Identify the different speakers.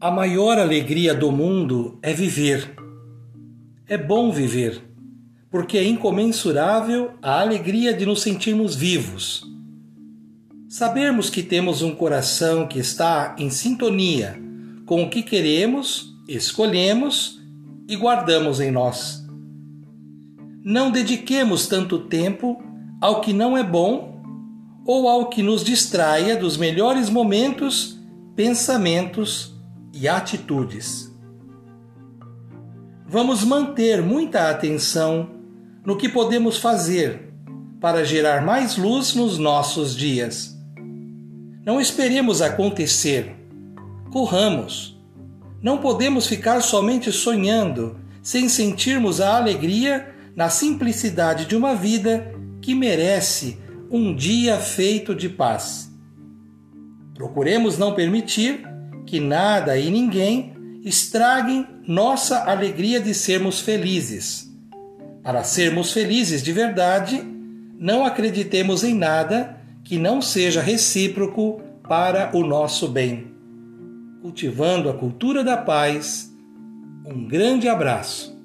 Speaker 1: A maior alegria do mundo é viver. É bom viver, porque é incomensurável a alegria de nos sentirmos vivos. Sabermos que temos um coração que está em sintonia com o que queremos, escolhemos e guardamos em nós. Não dediquemos tanto tempo ao que não é bom ou ao que nos distraia dos melhores momentos, pensamentos e atitudes. Vamos manter muita atenção no que podemos fazer para gerar mais luz nos nossos dias. Não esperemos acontecer, corramos. Não podemos ficar somente sonhando sem sentirmos a alegria na simplicidade de uma vida que merece um dia feito de paz. Procuremos não permitir que nada e ninguém estraguem nossa alegria de sermos felizes. Para sermos felizes de verdade, não acreditemos em nada que não seja recíproco para o nosso bem. Cultivando a cultura da paz, um grande abraço